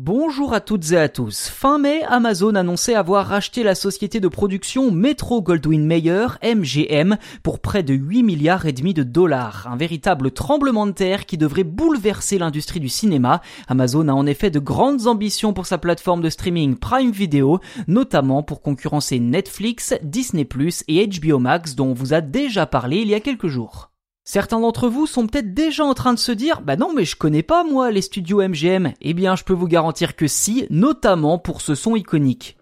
Bonjour à toutes et à tous. Fin mai, Amazon annonçait avoir racheté la société de production Metro Goldwyn Mayer, MGM, pour près de 8 milliards et demi de dollars. Un véritable tremblement de terre qui devrait bouleverser l'industrie du cinéma. Amazon a en effet de grandes ambitions pour sa plateforme de streaming Prime Video, notamment pour concurrencer Netflix, Disney+, et HBO Max dont on vous a déjà parlé il y a quelques jours. Certains d'entre vous sont peut-être déjà en train de se dire bah non mais je connais pas moi les studios MGM. Eh bien je peux vous garantir que si, notamment pour ce son iconique.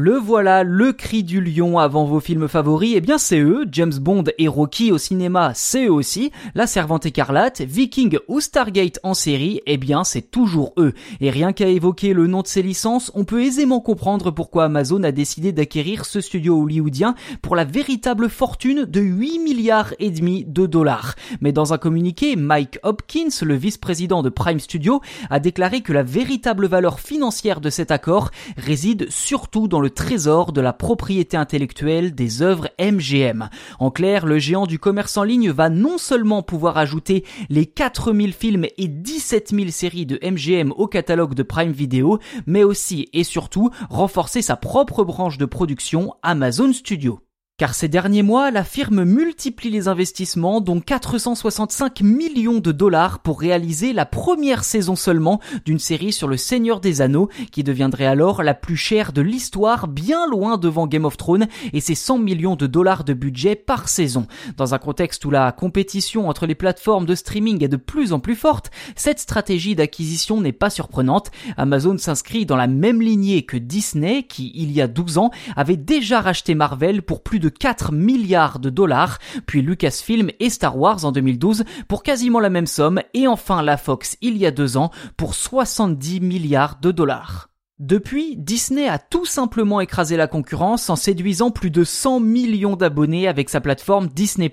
Le voilà, le cri du lion avant vos films favoris, eh bien c'est eux, James Bond et Rocky au cinéma, c'est eux aussi, La Servante écarlate, Viking ou Stargate en série, eh bien c'est toujours eux. Et rien qu'à évoquer le nom de ces licences, on peut aisément comprendre pourquoi Amazon a décidé d'acquérir ce studio hollywoodien pour la véritable fortune de 8 milliards et demi de dollars. Mais dans un communiqué, Mike Hopkins, le vice-président de Prime Studio, a déclaré que la véritable valeur financière de cet accord réside surtout dans le trésor de la propriété intellectuelle des œuvres MGM. En clair, le géant du commerce en ligne va non seulement pouvoir ajouter les 4000 films et 17 000 séries de MGM au catalogue de Prime Video, mais aussi et surtout renforcer sa propre branche de production Amazon Studio. Car ces derniers mois, la firme multiplie les investissements, dont 465 millions de dollars pour réaliser la première saison seulement d'une série sur le Seigneur des Anneaux, qui deviendrait alors la plus chère de l'histoire, bien loin devant Game of Thrones, et ses 100 millions de dollars de budget par saison. Dans un contexte où la compétition entre les plateformes de streaming est de plus en plus forte, cette stratégie d'acquisition n'est pas surprenante. Amazon s'inscrit dans la même lignée que Disney, qui, il y a 12 ans, avait déjà racheté Marvel pour plus de 4 milliards de dollars, puis Lucasfilm et Star Wars en 2012 pour quasiment la même somme, et enfin la Fox il y a deux ans pour 70 milliards de dollars. Depuis, Disney a tout simplement écrasé la concurrence en séduisant plus de 100 millions d'abonnés avec sa plateforme Disney+.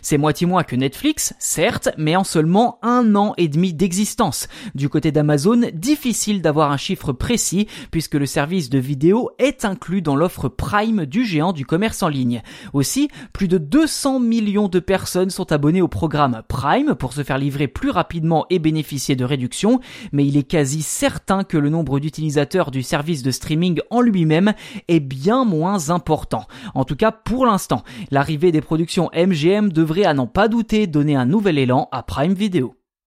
C'est moitié moins que Netflix, certes, mais en seulement un an et demi d'existence. Du côté d'Amazon, difficile d'avoir un chiffre précis puisque le service de vidéo est inclus dans l'offre Prime du géant du commerce en ligne. Aussi, plus de 200 millions de personnes sont abonnées au programme Prime pour se faire livrer plus rapidement et bénéficier de réductions, mais il est quasi certain que le nombre d'utilisateurs du service de streaming en lui-même est bien moins important. En tout cas pour l'instant, l'arrivée des productions MGM devrait à n'en pas douter donner un nouvel élan à Prime Video.